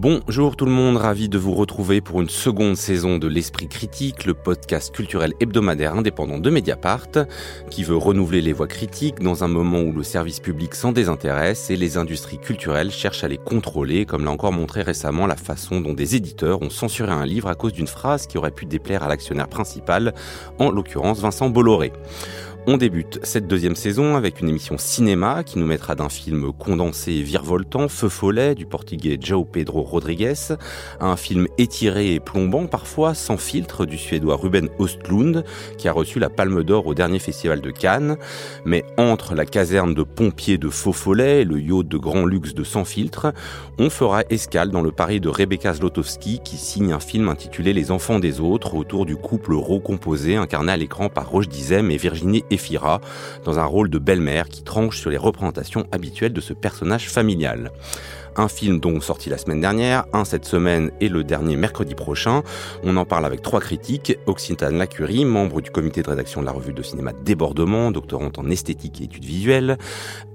Bonjour tout le monde, ravi de vous retrouver pour une seconde saison de l'Esprit Critique, le podcast culturel hebdomadaire indépendant de Mediapart, qui veut renouveler les voix critiques dans un moment où le service public s'en désintéresse et les industries culturelles cherchent à les contrôler, comme l'a encore montré récemment la façon dont des éditeurs ont censuré un livre à cause d'une phrase qui aurait pu déplaire à l'actionnaire principal, en l'occurrence Vincent Bolloré. On débute cette deuxième saison avec une émission cinéma qui nous mettra d'un film condensé et virevoltant, Feu follet du portugais João Pedro Rodrigues, à un film étiré et plombant parfois, sans filtre du suédois Ruben Östlund qui a reçu la Palme d'Or au dernier festival de Cannes. Mais entre la caserne de pompiers de Faux follet et le yacht de grand luxe de Sans filtre, on fera escale dans le Paris de Rebecca Zlotowski qui signe un film intitulé Les enfants des autres autour du couple recomposé incarné à l'écran par Roche Dizem et Virginie Dans un rôle de belle-mère qui tranche sur les représentations habituelles de ce personnage familial. Un film donc sorti la semaine dernière, un cette semaine et le dernier mercredi prochain. On en parle avec trois critiques. Occitane Lacurie, membre du comité de rédaction de la revue de cinéma Débordement, doctorante en esthétique et études visuelles.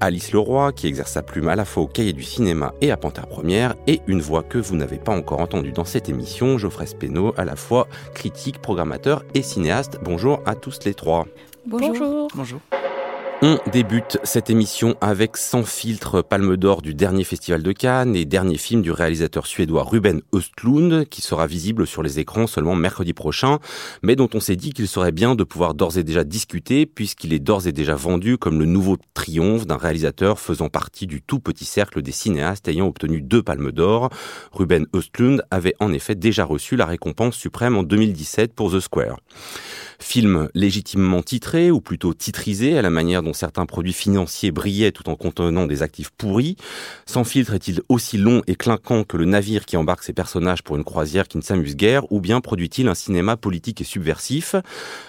Alice Leroy, qui exerce sa plume à la fois au cahier du cinéma et à Panthère Première. Et une voix que vous n'avez pas encore entendue dans cette émission, Geoffrey Speno, à la fois critique, programmateur et cinéaste. Bonjour à tous les trois. Bonjour. Bonjour. On débute cette émission avec Sans filtre, Palme d'Or du dernier festival de Cannes et dernier film du réalisateur suédois Ruben Östlund, qui sera visible sur les écrans seulement mercredi prochain, mais dont on s'est dit qu'il serait bien de pouvoir d'ores et déjà discuter, puisqu'il est d'ores et déjà vendu comme le nouveau triomphe d'un réalisateur faisant partie du tout petit cercle des cinéastes ayant obtenu deux Palmes d'Or. Ruben Östlund avait en effet déjà reçu la récompense suprême en 2017 pour The Square. Film légitimement titré, ou plutôt titrisé, à la manière dont certains produits financiers brillaient tout en contenant des actifs pourris. Sans filtre est-il aussi long et clinquant que le navire qui embarque ses personnages pour une croisière qui ne s'amuse guère, ou bien produit-il un cinéma politique et subversif?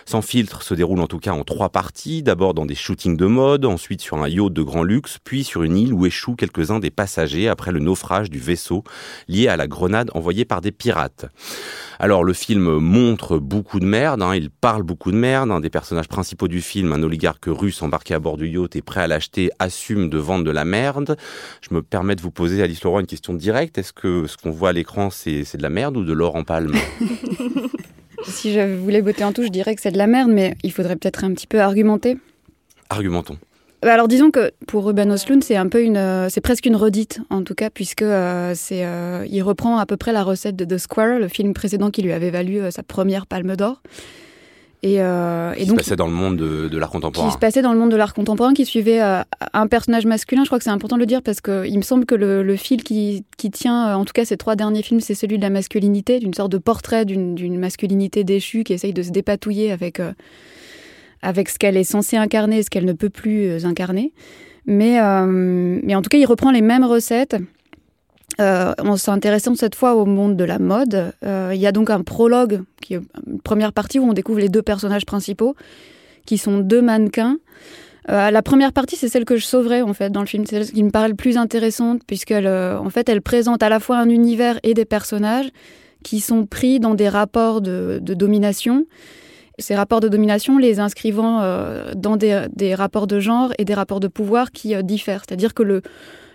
Sans filtre se déroule en tout cas en trois parties, d'abord dans des shootings de mode, ensuite sur un yacht de grand luxe, puis sur une île où échouent quelques-uns des passagers après le naufrage du vaisseau lié à la grenade envoyée par des pirates. Alors le film montre beaucoup de merde, hein, il parle beaucoup de merde. Un des personnages principaux du film, un oligarque russe embarqué à bord du yacht et prêt à l'acheter, assume de vendre de la merde. Je me permets de vous poser, Alice Leroy, une question directe. Est-ce que ce qu'on voit à l'écran, c'est de la merde ou de l'or en palme? Si je voulais botter en touche, je dirais que c'est de la merde, mais il faudrait peut-être un petit peu argumenter. Argumentons. Bah, alors disons que pour Ruben Oslund, c'est un peu une, euh, c'est presque une redite en tout cas, puisque euh, c'est, euh, il reprend à peu près la recette de The Square, le film précédent qui lui avait valu sa première Palme d'Or. Et, euh, et donc, se passait dans le monde de, de l'art contemporain. Qui se passait dans le monde de l'art contemporain, qui suivait euh, un personnage masculin. Je crois que c'est important de le dire parce qu'il me semble que le, le fil qui, qui, tient, euh, en tout cas ces trois derniers films, c'est celui de la masculinité, d'une sorte de portrait d'une masculinité déchue qui essaye de se dépatouiller avec, euh, avec ce qu'elle est censée incarner et ce qu'elle ne peut plus incarner. Mais, mais en tout cas, il reprend les mêmes recettes. Euh, on s'intéressant cette fois au monde de la mode. Euh, il y a donc un prologue, qui est une première partie où on découvre les deux personnages principaux, qui sont deux mannequins. Euh, la première partie, c'est celle que je sauverais en fait dans le film. C'est celle qui me paraît le plus intéressante puisqu'elle, en fait, elle présente à la fois un univers et des personnages qui sont pris dans des rapports de, domination. Ces rapports de domination, les inscrivant dans des, des, rapports de genre et des rapports de pouvoir qui diffèrent. C'est-à-dire que le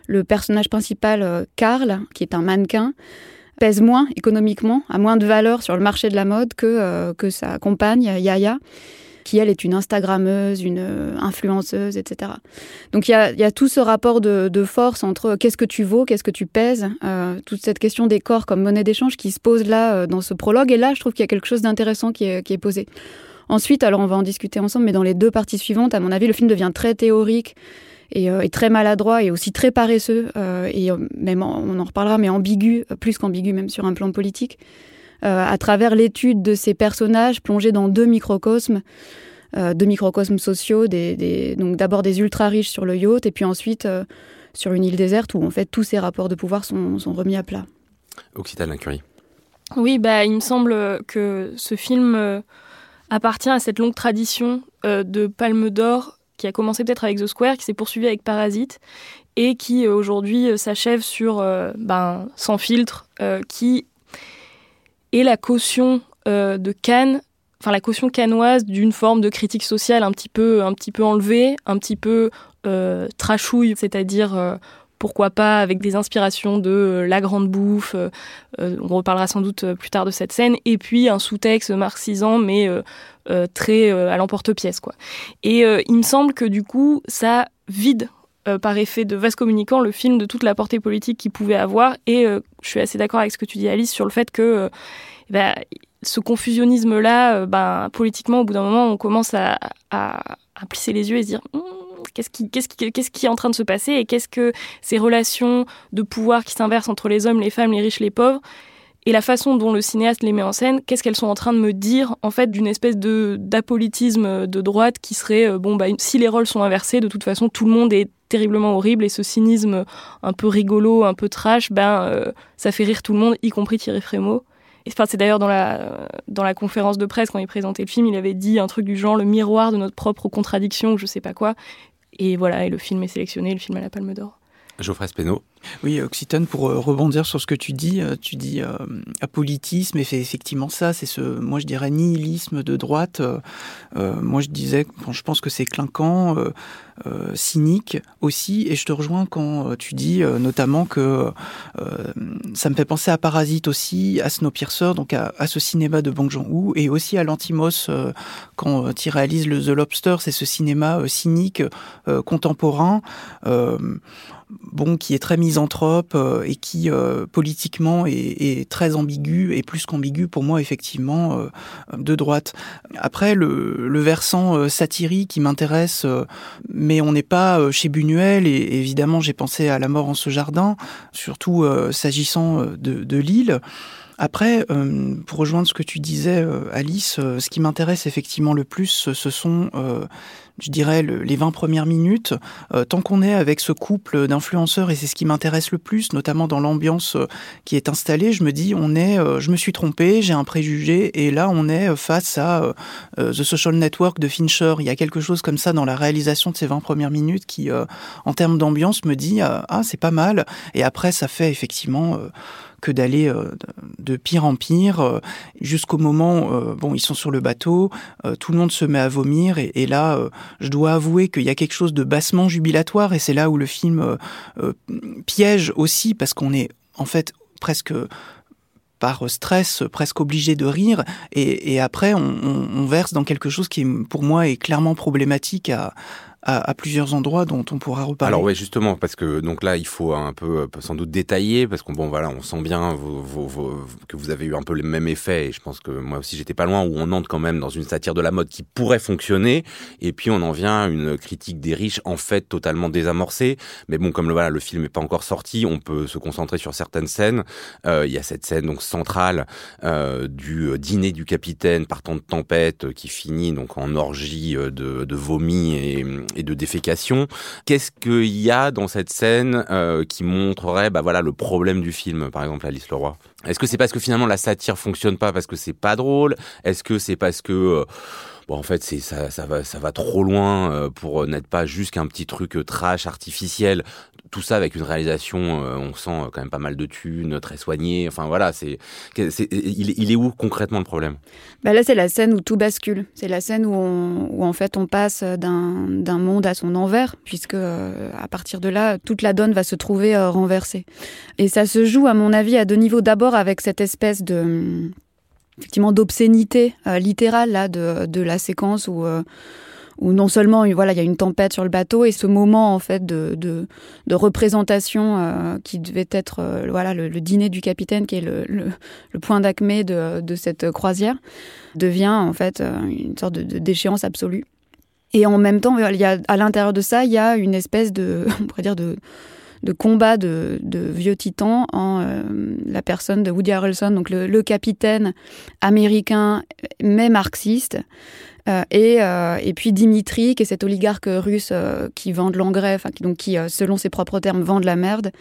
le personnage principal, euh, Karl, qui est un mannequin, pèse moins économiquement, a moins de valeur sur le marché de la mode que, euh, que sa compagne, Yaya, qui elle est une Instagrammeuse, une euh, influenceuse, etc. Donc il y a, tout ce rapport de, force entre qu'est-ce que tu vaux, qu'est-ce que tu pèses, toute cette question des corps comme monnaie d'échange qui se pose là dans ce prologue. Et là, je trouve qu'il y a quelque chose d'intéressant qui est, qui est posé. Ensuite, alors on va en discuter ensemble, mais dans les deux parties suivantes, à mon avis, le film devient très théorique euh, et, très maladroit et aussi très paresseux euh, et euh, même on en reparlera mais ambigu plus qu'ambigu même sur un plan politique à travers l'étude de ces personnages plongés dans deux microcosmes deux microcosmes sociaux des, donc d'abord des ultra riches sur le yacht et puis ensuite sur une île déserte où en fait tous ces rapports de pouvoir sont, sont remis à plat. Occitane Curie. Oui, bah, il me semble que ce film appartient à cette longue tradition de Palme d'Or qui a commencé peut-être avec The Square, qui s'est poursuivi avec Parasite, et qui aujourd'hui s'achève sur ben, Sans filtre, qui est la caution de Cannes enfin la caution canoise d'une forme de critique sociale un petit peu, un petit peu enlevée, un petit peu euh, trashouille, c'est-à-dire euh, pourquoi pas avec des inspirations de euh, la grande bouffe, on reparlera sans doute plus tard de cette scène, et puis un sous-texte marxisant mais très à l'emporte-pièce quoi. Et il me semble que du coup ça vide par effet de vase communicant le film de toute la portée politique qu'il pouvait avoir, et je suis assez d'accord avec ce que tu dis Alice sur le fait que bah, ce confusionnisme-là, ben, politiquement, au bout d'un moment, on commence à, à, plisser les yeux et se dire qu'est-ce qui, est en train de se passer et qu'est-ce que ces relations de pouvoir qui s'inversent entre les hommes, les femmes, les riches, les pauvres, et la façon dont le cinéaste les met en scène, qu'est-ce qu'elles sont en train de me dire en fait d'une espèce de d'apolitisme de droite qui serait euh, bon bah si les rôles sont inversés de toute façon tout le monde est terriblement horrible et ce cynisme un peu rigolo, un peu trash, ben euh, ça fait rire tout le monde, y compris Thierry Frémaux. Enfin, c'est d'ailleurs dans la, dans la conférence de presse, quand il présentait le film, il avait dit un truc du genre le miroir de notre propre contradiction, je sais pas quoi. Et voilà, et le film est sélectionné, le film a la Palme d'Or. Geoffrey Speno. Oui, Occitane, pour euh, rebondir sur ce que tu dis, euh, tu dis euh, apolitisme, et effectivement ça, c'est ce, moi je dirais nihilisme de droite. moi je disais, quand je pense que c'est clinquant, cynique aussi, et je te rejoins quand tu dis notamment que ça me fait penser à Parasite aussi, à Snowpiercer, donc à, ce cinéma de Bong Joon-ho, et aussi à l'Antimos quand il réalise le The Lobster, c'est ce cinéma cynique contemporain bon, qui est très misanthrope euh, et qui euh, politiquement est, très ambigu et plus qu'ambigu pour moi effectivement euh, de droite. Après le, versant satirique qui m'intéresse, mais on n'est pas chez Buñuel et, évidemment j'ai pensé à La mort en ce jardin, surtout s'agissant de, de Lille. Après, pour rejoindre ce que tu disais, Alice, ce qui m'intéresse effectivement le plus, ce sont je dirais, les 20 premières minutes. Euh, tant qu'on est avec ce couple d'influenceurs, et c'est ce qui m'intéresse le plus, notamment dans l'ambiance euh, qui est installée, je me dis, on est, euh, je me suis trompé, j'ai un préjugé, et là, on est face à The Social Network de Fincher. Il y a quelque chose comme ça dans la réalisation de ces 20 premières minutes qui, en termes d'ambiance, me dit, ah, c'est pas mal. Et après, ça fait effectivement que d'aller euh, de pire en pire euh, jusqu'au moment euh, bon ils sont sur le bateau tout le monde se met à vomir et, là je dois avouer qu'il y a quelque chose de bassement jubilatoire et c'est là où le film piège aussi parce qu'on est en fait presque par stress, presque obligé de rire, et, après on, on, verse dans quelque chose qui, pour moi, est clairement problématique à, à, plusieurs endroits dont on pourra reparler. Alors ouais, justement, parce que donc là, il faut un peu euh, sans doute détailler, parce qu'on bon voilà, on sent bien que vous avez eu un peu le même effet, et je pense que moi aussi j'étais pas loin, où on entre quand même dans une satire de la mode qui pourrait fonctionner, et puis on en vient à une critique des riches en fait totalement désamorcée. Mais bon, comme le voilà, le film n'est pas encore sorti, on peut se concentrer sur certaines scènes. Euh, il y a cette scène donc centrale euh, du dîner du capitaine partant de tempête qui finit donc en orgie de, de vomi et et de défécation. Qu'est-ce qu'il y a dans cette scène euh, qui montrerait bah voilà le problème du film par exemple Alice Leroy? Est-ce que c'est parce que finalement la satire fonctionne pas parce que c'est pas drôle? Est-ce que c'est parce que euh, Bon, en fait, c'est ça, ça va, ça va trop loin euh, pour n'être pas juste qu'un petit truc trash artificiel tout ça avec une réalisation, euh, on sent quand même pas mal de thunes, très soignée. Enfin voilà, c'est, il, est où concrètement le problème? Bah Là, c'est la scène où tout bascule. C'est la scène où, où, en fait on passe d'un monde à son envers, puisque euh, à partir de là, toute la donne va se trouver euh, renversée. Et ça se joue, à mon avis, à deux niveaux. D'abord avec cette espèce de effectivement d'obscénité littérale là de, de, la séquence où où non seulement voilà il y a une tempête sur le bateau et ce moment en fait de, de, représentation euh, qui devait être euh, voilà le, dîner du capitaine qui est le, le, point d'acmé de, de, cette croisière devient en fait euh, une sorte de, déchéance absolue. Et en même temps il y a à l'intérieur de ça il y a une espèce de on pourrait dire de de combat de, vieux titans en la personne de Woody Harrelson, donc le, capitaine américain, mais marxiste, euh, et, euh, et, puis Dimitri, qui est cet oligarque russe euh, qui vend de l'engrais, qui, donc, qui, selon ses propres termes, vend de la merde,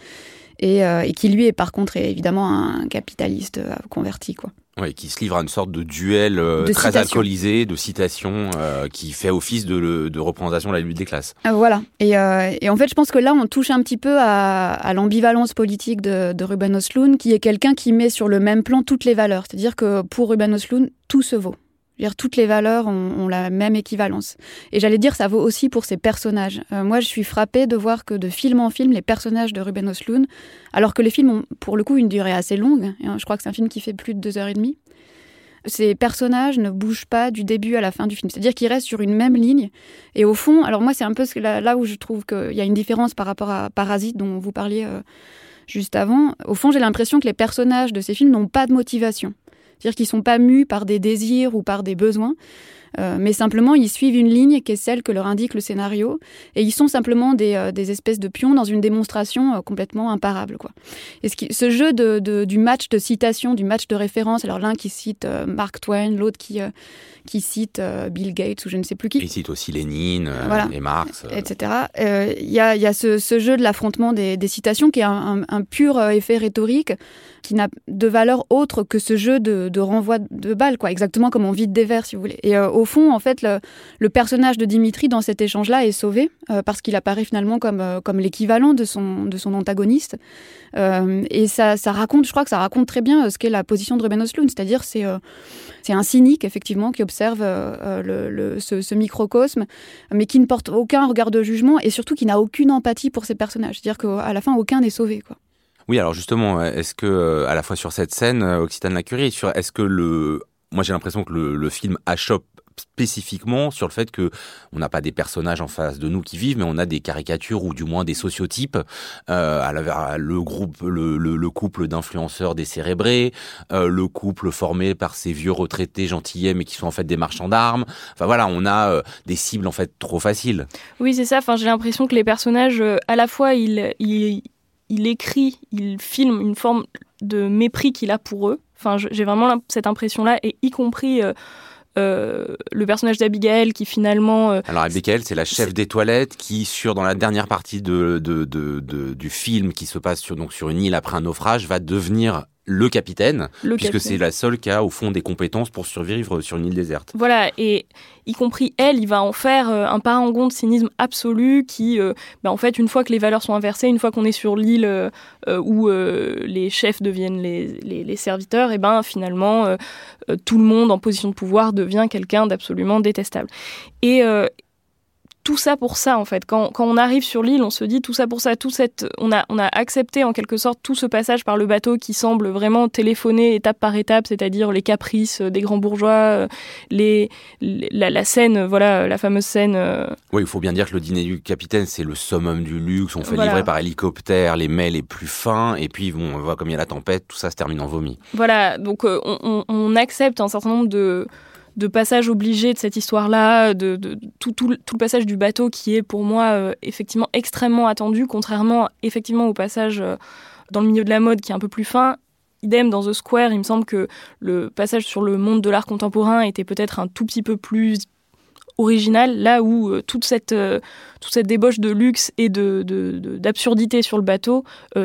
et, et, qui lui est par contre évidemment un capitaliste converti. Quoi. Oui, qui se livre à une sorte de duel euh, De très citation. alcoolisé, de citation, euh, qui fait office de, de représentation de la lutte des classes. Euh, voilà. Et, euh, et en fait, je pense que là, on touche un petit peu à, à l'ambivalence politique de, de Ruben Östlund, qui est quelqu'un qui met sur le même plan toutes les valeurs. C'est-à-dire que pour Ruben Östlund, tout se vaut. Toutes les valeurs ont, la même équivalence. Et j'allais dire, ça vaut aussi pour ses personnages. Euh, moi, je suis frappée de voir que de film en film, les personnages de Ruben Östlund, alors que les films ont pour le coup une durée assez longue, hein, je crois que c'est un film qui fait plus de deux heures et demie, ces personnages ne bougent pas du début à la fin du film. C'est-à-dire qu'ils restent sur une même ligne. Et au fond, alors moi, c'est un peu là où je trouve qu'il y a une différence par rapport à Parasite, dont vous parliez euh, juste avant. Au fond, j'ai l'impression que les personnages de ces films n'ont pas de motivation. C'est-à-dire qu'ils sont pas mus par des désirs ou par des besoins. euh, mais simplement, ils suivent une ligne qui est celle que leur indique le scénario, et ils sont simplement des, euh, des espèces de pions dans une démonstration euh, complètement imparable. Quoi. Et ce, qui- ce jeu de, de- du match de citation, du match de référence, alors l'un qui cite euh, Mark Twain, l'autre qui, euh, qui cite euh, Bill Gates ou je ne sais plus qui, il cite aussi Lénine euh, Voilà. et Marx. euh, etc. Il y a, y a ce, ce jeu de l'affrontement des, des citations qui est un, un- un pur effet rhétorique qui n'a de valeur autre que ce jeu de, de renvoi de balles, quoi, exactement comme on vide des verres, si vous voulez. Et au fond, en fait, le, le personnage de Dimitri dans cet échange-là est sauvé parce qu'il apparaît finalement comme, comme l'équivalent de son, de son antagoniste. Et ça, ça raconte, je crois que ça raconte très bien ce qu'est la position de Ruben Östlund, c'est-à-dire c'est c'est un cynique effectivement qui observe euh, euh, ce, microcosme, mais qui ne porte aucun regard de jugement et surtout qui n'a aucune empathie pour ses personnages. C'est-à-dire qu'à la fin, aucun n'est sauvé. Quoi. Oui, alors justement, est-ce que euh, à la fois sur cette scène, Occitane Lacurie, est-ce que le, moi j'ai l'impression que le, le film achoppe spécifiquement sur le fait que on n'a pas des personnages en face de nous qui vivent, mais on a des caricatures ou du moins des sociotypes. Euh, le couple d'influenceurs décérébrés, euh, le couple formé par ces vieux retraités gentillets mais qui sont en fait des marchands d'armes. Enfin voilà, on a euh, des cibles en fait trop faciles. Oui, c'est ça. Enfin, j'ai l'impression que les personnages, à la fois, il, il, il écrit, il filme une forme de mépris qu'il a pour eux. Enfin, j'ai vraiment cette impression-là, et y compris euh, le personnage d'Abigail qui finalement euh, Alors Abigail, c'est la chef des toilettes qui, sur dans la dernière partie de, de, de, de- du film qui se passe sur, donc sur une île après un naufrage, va devenir le capitaine, le puisque c'est la seule qui a au fond des compétences pour survivre sur une île déserte. Voilà, et y compris elle, il va en faire euh, un parangon de cynisme absolu qui, euh, bah, en fait, une fois que les valeurs sont inversées, une fois qu'on est sur l'île euh, euh, où euh, les chefs deviennent les, les- les serviteurs, et ben finalement, euh, euh, tout le monde en position de pouvoir devient quelqu'un d'absolument détestable. Et euh, tout ça pour ça, en fait. Quand, quand on arrive sur l'île, on se dit tout ça pour ça, tout cette, on, a, on a accepté en quelque sorte tout ce passage par le bateau qui semble vraiment téléphoner étape par étape, c'est-à-dire les caprices des grands bourgeois, euh, les, les- la, la scène, voilà, la fameuse scène. euh, Oui, il faut bien dire que le dîner du capitaine, c'est le summum du luxe. On fait Voilà. livrer par hélicoptère les mets les plus fins, et puis bon, on voit comme il y a la tempête, tout ça se termine en vomi. Voilà, donc euh, on, on- on accepte un certain nombre de, de passages obligés de cette histoire-là, de, de- tout, le- passage du bateau qui est pour moi euh, effectivement extrêmement attendu, contrairement effectivement au passage euh, dans le milieu de la mode qui est un peu plus fin. Idem dans The Square, il me semble que le passage sur le monde de l'art contemporain était peut-être un tout petit peu plus original, là où euh, toute, cette, débauche de luxe et d'absurdité sur le bateau,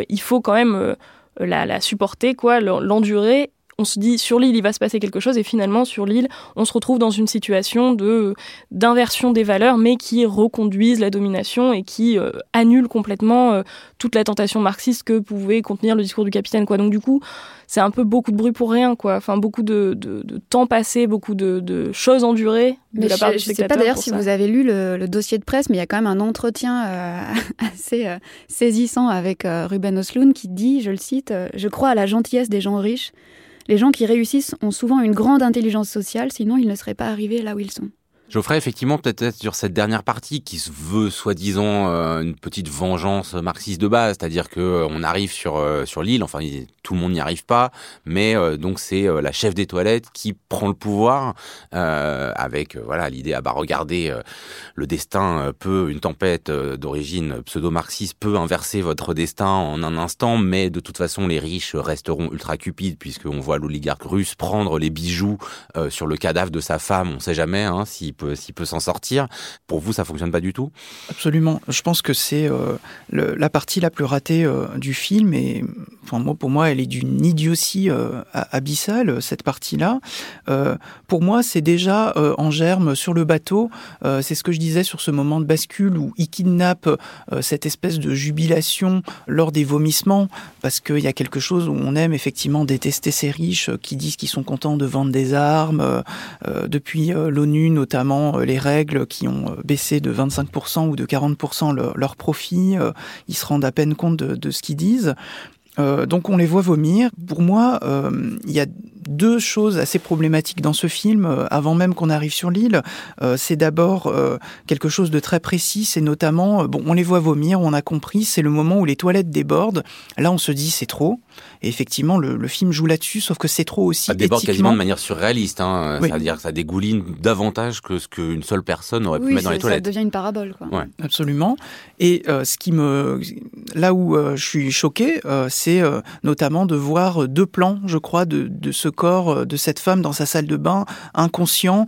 il faut quand même la, la supporter, quoi, l'en- l'endurer. On se dit sur l'île il va se passer quelque chose et finalement sur l'île on se retrouve dans une situation de d'inversion des valeurs mais qui reconduisent la domination et qui euh, annulent complètement euh, toute la tentation marxiste que pouvait contenir le discours du capitaine quoi donc du coup c'est un peu beaucoup de bruit pour rien quoi enfin beaucoup de, de- de temps passé beaucoup de, de choses endurées de Mais la je du ne sais pas spectateur d'ailleurs si ça. vous avez lu le, le dossier de presse, mais il y a quand même un entretien euh, assez euh, saisissant avec Ruben Östlund qui dit, je le cite, Je crois à la gentillesse des gens riches. Les gens qui réussissent ont souvent une grande intelligence sociale, sinon ils ne seraient pas arrivés là où ils sont. Geoffrey, effectivement, peut-être sur cette dernière partie qui se veut soi-disant euh, une petite vengeance marxiste de base, c'est-à-dire que euh, on arrive sur euh, sur l'île, enfin tout le monde n'y arrive pas, mais donc c'est la chef des toilettes qui prend le pouvoir avec voilà l'idée ah bah regardez le destin peut une tempête d'origine pseudo-marxiste peut inverser votre destin en un instant, mais de toute façon les riches resteront ultra cupides puisqu'on voit l'oligarque russe prendre les bijoux sur le cadavre de sa femme, on sait jamais hein, s'il peut s'il peut s'en sortir. Pour vous, ça fonctionne pas du tout? Absolument. Je pense que c'est euh, la partie la plus ratée euh, du film et Enfin, moi, pour moi, elle est d'une idiotie euh, abyssale, cette partie-là. Pour moi, c'est déjà en germe sur le bateau. c'est ce que je disais sur ce moment de bascule où il kidnappe cette espèce de jubilation lors des vomissements, parce qu'il y a quelque chose où on aime effectivement détester ces riches qui disent qu'ils sont contents de vendre des armes. depuis l'ONU, notamment, les règles qui ont baissé de 25% ou de 40% leur, leur profit, ils se rendent à peine compte de, ce qu'ils disent. Euh, donc on les voit vomir. Pour moi, euh, il y a deux choses assez problématiques dans ce film, euh, avant même qu'on arrive sur l'île. c'est d'abord quelque chose de très précis, c'est notamment, bon, on les voit vomir, on a compris, c'est le moment où les toilettes débordent. Là, on se dit c'est trop. Et effectivement, le, film joue là-dessus, sauf que c'est trop aussi. Ça déborde quasiment de manière surréaliste, hein. c'est-à-dire que ça dégouline davantage que ce qu'une seule personne aurait pu mettre dans les toilettes. Ça devient une parabole. Quoi. Ouais. Absolument. Et ce qui me, là où je suis choqué, c'est notamment de voir deux plans, je crois, de, de, ce corps de cette femme dans sa salle de bain, inconscient,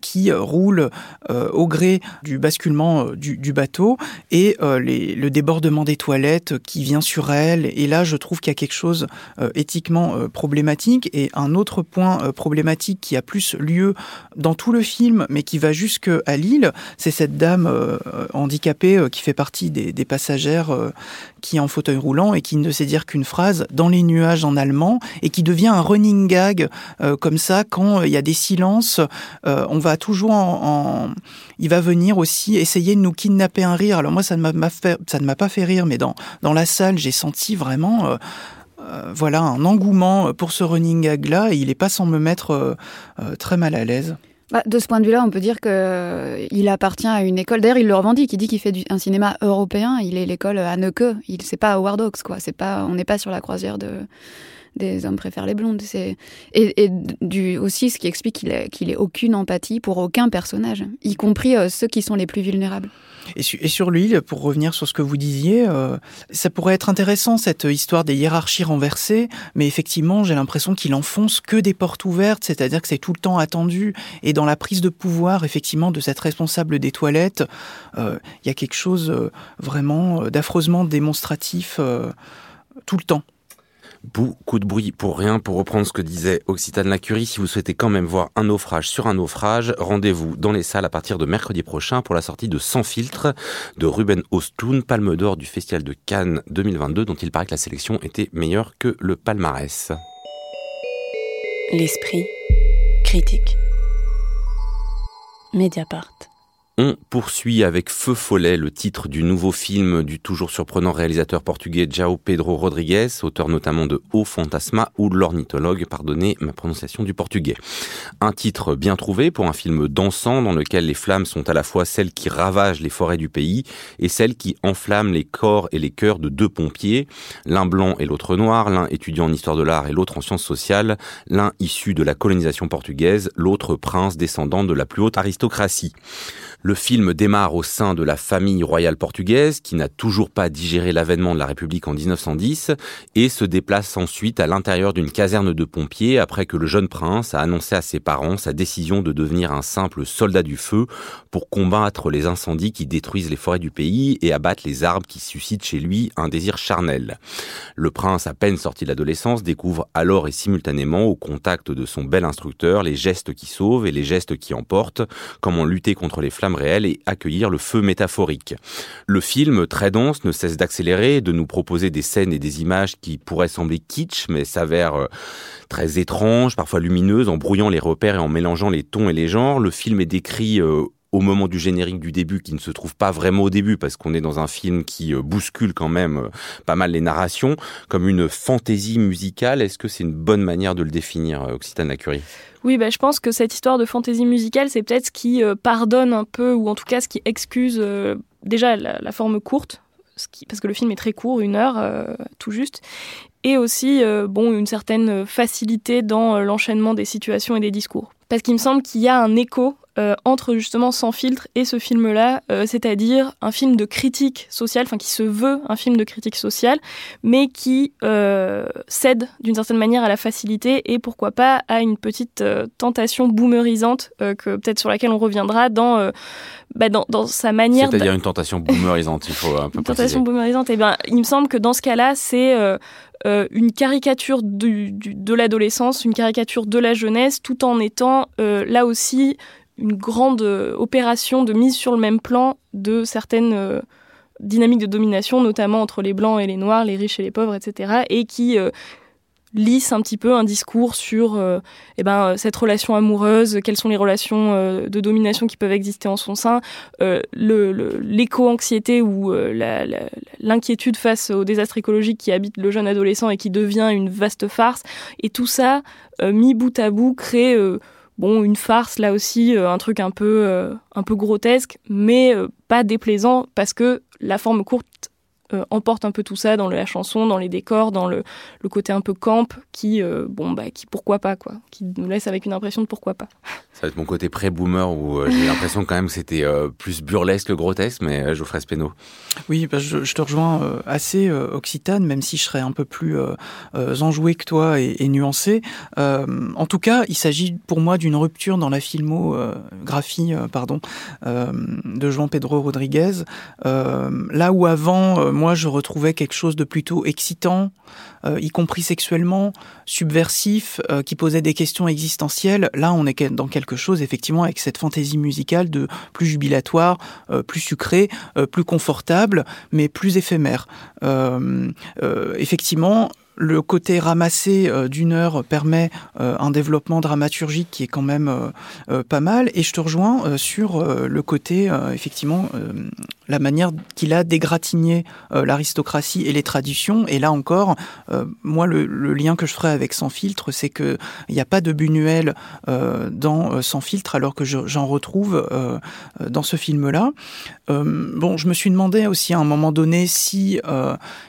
qui roule au gré du basculement du, bateau et le débordement des toilettes qui vient sur elle. Et là, je trouve qu'il y a quelque chose euh, éthiquement euh, problématique. Et un autre point euh, problématique qui a plus lieu dans tout le film, mais qui va jusqu'à Lille, c'est cette dame handicapée qui fait partie des, des passagères qui est en fauteuil roulant et qui ne sait dire qu'une phrase dans les nuages en allemand et qui devient un running gag comme ça quand il y a des silences. on va toujours en, il va venir aussi essayer de nous kidnapper un rire. Alors moi ça ne m'a pas fait rire, mais dans dans la salle j'ai senti vraiment euh, voilà un engouement pour ce running gag là il est pas sans me mettre euh, euh, très mal à l'aise. Bah, de ce point de vue-là, on peut dire qu'il appartient à une école. D'ailleurs, il le revendique. Il dit qu'il fait un cinéma européen. Il est l'école à Neuke. Il c'est pas Howard Hawks, quoi. C'est pas, on n'est pas sur la croisière de des hommes préfèrent les blondes. C'est et, aussi ce qui explique qu'il ait, qu'il ait aucune empathie pour aucun personnage, y compris ceux qui sont les plus vulnérables. Et, sur l'île, pour revenir sur ce que vous disiez, euh, ça pourrait être intéressant cette histoire des hiérarchies renversées, mais effectivement, j'ai l'impression qu'il enfonce que des portes ouvertes, c'est-à-dire que c'est tout le temps attendu. Et dans la prise de pouvoir, effectivement, de cette responsable des toilettes, euh, il y a quelque chose euh, vraiment d'affreusement démonstratif tout le temps. Beaucoup de bruit pour rien, pour reprendre ce que disait Occitane Lacurie. Si vous souhaitez quand même voir un naufrage sur un naufrage, rendez-vous dans les salles à partir de mercredi prochain pour la sortie de Sans filtre de Ruben Ostoun, palme d'or du Festival de Cannes 2022, dont il paraît que la sélection était meilleure que le palmarès. L'esprit critique. Mediapart. On poursuit avec Feu Follet, le titre du nouveau film du toujours surprenant réalisateur portugais Jao Pedro Rodrigues, auteur notamment de O Fantasma ou L'ornithologue, pardonnez ma prononciation du portugais. Un titre bien trouvé pour un film dansant dans lequel les flammes sont à la fois celles qui ravagent les forêts du pays et celles qui enflamment les corps et les cœurs de deux pompiers, l'un blanc et l'autre noir, l'un étudiant en histoire de l'art et l'autre en sciences sociales, l'un issu de la colonisation portugaise, l'autre prince descendant de la plus haute aristocratie. Le film démarre au sein de la famille royale portugaise qui n'a toujours pas digéré l'avènement de la République en 1910 et se déplace ensuite à l'intérieur d'une caserne de pompiers après que le jeune prince a annoncé à ses parents sa décision de devenir un simple soldat du feu pour combattre les incendies qui détruisent les forêts du pays et abattre les arbres qui suscitent chez lui un désir charnel. Le prince, à peine sorti de l'adolescence, découvre alors et simultanément au contact de son bel instructeur les gestes qui sauvent et les gestes qui emportent, comment lutter contre les flammes réel et accueillir le feu métaphorique. Le film, très dense, ne cesse d'accélérer, de nous proposer des scènes et des images qui pourraient sembler kitsch, mais s'avèrent euh, très étranges, parfois lumineuses, en brouillant les repères et en mélangeant les tons et les genres. Le film est décrit euh, au moment du générique du début, qui ne se trouve pas vraiment au début, parce qu'on est dans un film qui euh, bouscule quand même pas mal les narrations, comme une fantaisie musicale. Est-ce que c'est une bonne manière de le définir, Occitane Lacurie oui, bah, je pense que cette histoire de fantaisie musicale, c'est peut-être ce qui euh, pardonne un peu, ou en tout cas ce qui excuse euh, déjà la, forme courte, parce que le film est très court, une heure euh, tout juste, et aussi bon une certaine facilité dans l'enchaînement des situations et des discours. Parce qu'il me semble qu'il y a un écho euh, entre justement Sans filtre et ce film-là, euh, c'est-à-dire un film de critique sociale, enfin qui se veut un film de critique sociale, mais qui euh, cède d'une certaine manière à la facilité et pourquoi pas à une petite tentation boomerisante que peut-être sur laquelle on reviendra dans, bah, dans, dans, sa manière. C'est-à-dire une tentation boomerisante, il faut un peu Une tentation boomerisante, et eh bien il me semble que dans ce cas-là, c'est une caricature du, de l'adolescence, une caricature de la jeunesse, tout en étant là aussi une grande euh, opération de mise sur le même plan de certaines euh, dynamiques de domination, notamment entre les blancs et les noirs, les riches et les pauvres, etc., et qui euh, lisse un petit peu un discours sur eh ben, cette relation amoureuse, quelles sont les relations de domination qui peuvent exister en son sein, l'éco-anxiété ou l'inquiétude face au désastre écologique qui habite le jeune adolescent et qui devient une vaste farce. Et tout ça, mis bout à bout, crée bon, une farce là aussi, euh, un truc un peu, euh, un peu grotesque, mais euh, pas déplaisant parce que la forme courte emporte un peu tout ça dans la chanson, dans les décors, dans le, le côté un peu camp qui, bon, bah, qui pourquoi pas, quoi, qui nous laisse avec une impression de pourquoi pas. Ça va être mon côté pré-boomer où j'ai l'impression quand même que c'était plus burlesque que grotesque, mais Geoffrey Speno. Oui, bah, je, je, te rejoins assez occitane, même si je serais un peu plus enjoué que toi et, et nuancé. en tout cas, il s'agit pour moi d'une rupture dans la filmographie pardon, de Jean Pedro Rodriguez. là où avant, moi, je retrouvais quelque chose de plutôt excitant, y compris sexuellement, subversif, qui posait des questions existentielles. Là, on est dans quelque chose, effectivement, avec cette fantaisie musicale de plus jubilatoire, plus sucré, plus confortable, mais plus éphémère. effectivement, le côté ramassé euh, d'une heure permet euh, un développement dramaturgique qui est quand même euh, pas mal. Et je te rejoins sur le côté, effectivement, la manière qu'il a d'égratigner l'aristocratie et les traditions. Et là encore, moi, le, lien que je ferai avec Sans filtre, c'est que il n'y a pas de Buñuel dans Sans filtre, alors que j'en retrouve dans ce film-là. bon, je me suis demandé aussi à un moment donné si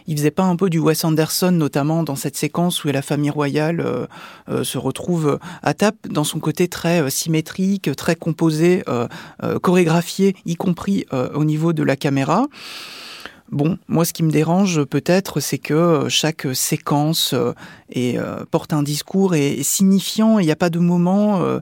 il faisait pas un peu du Wes Anderson, notamment dans cette séquence où la famille royale euh, euh, se retrouve à table dans son côté très euh, symétrique, très composé, chorégraphié, y compris au niveau de la caméra. Bon, moi, ce qui me dérange peut-être, c'est que chaque séquence porte un discours et signifiant. Il n'y a pas de moment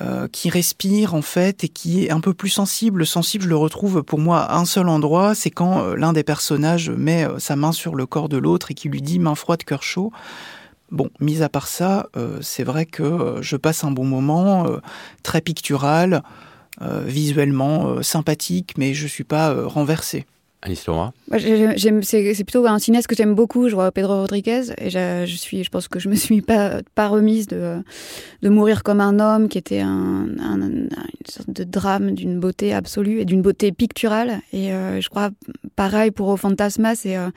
euh, qui respire en fait et qui est un peu plus sensible. Sensible, je le retrouve pour moi à un seul endroit, c'est quand euh, l'un des personnages met euh, sa main sur le corps de l'autre et qui lui dit main froide, cœur chaud. Bon, mis à part ça, c'est vrai que je passe un bon moment, très pictural, visuellement sympathique, mais je suis pas renversé. Alice Laura C'est plutôt un cinéaste que j'aime beaucoup, je vois Pedro Rodriguez, et je, je, suis, je pense que je me suis pas, pas remise de, de Mourir comme un homme, qui était un, un, une sorte de drame d'une beauté absolue et d'une beauté picturale. Et euh, je crois, pareil pour Au Fantasma, c'est euh,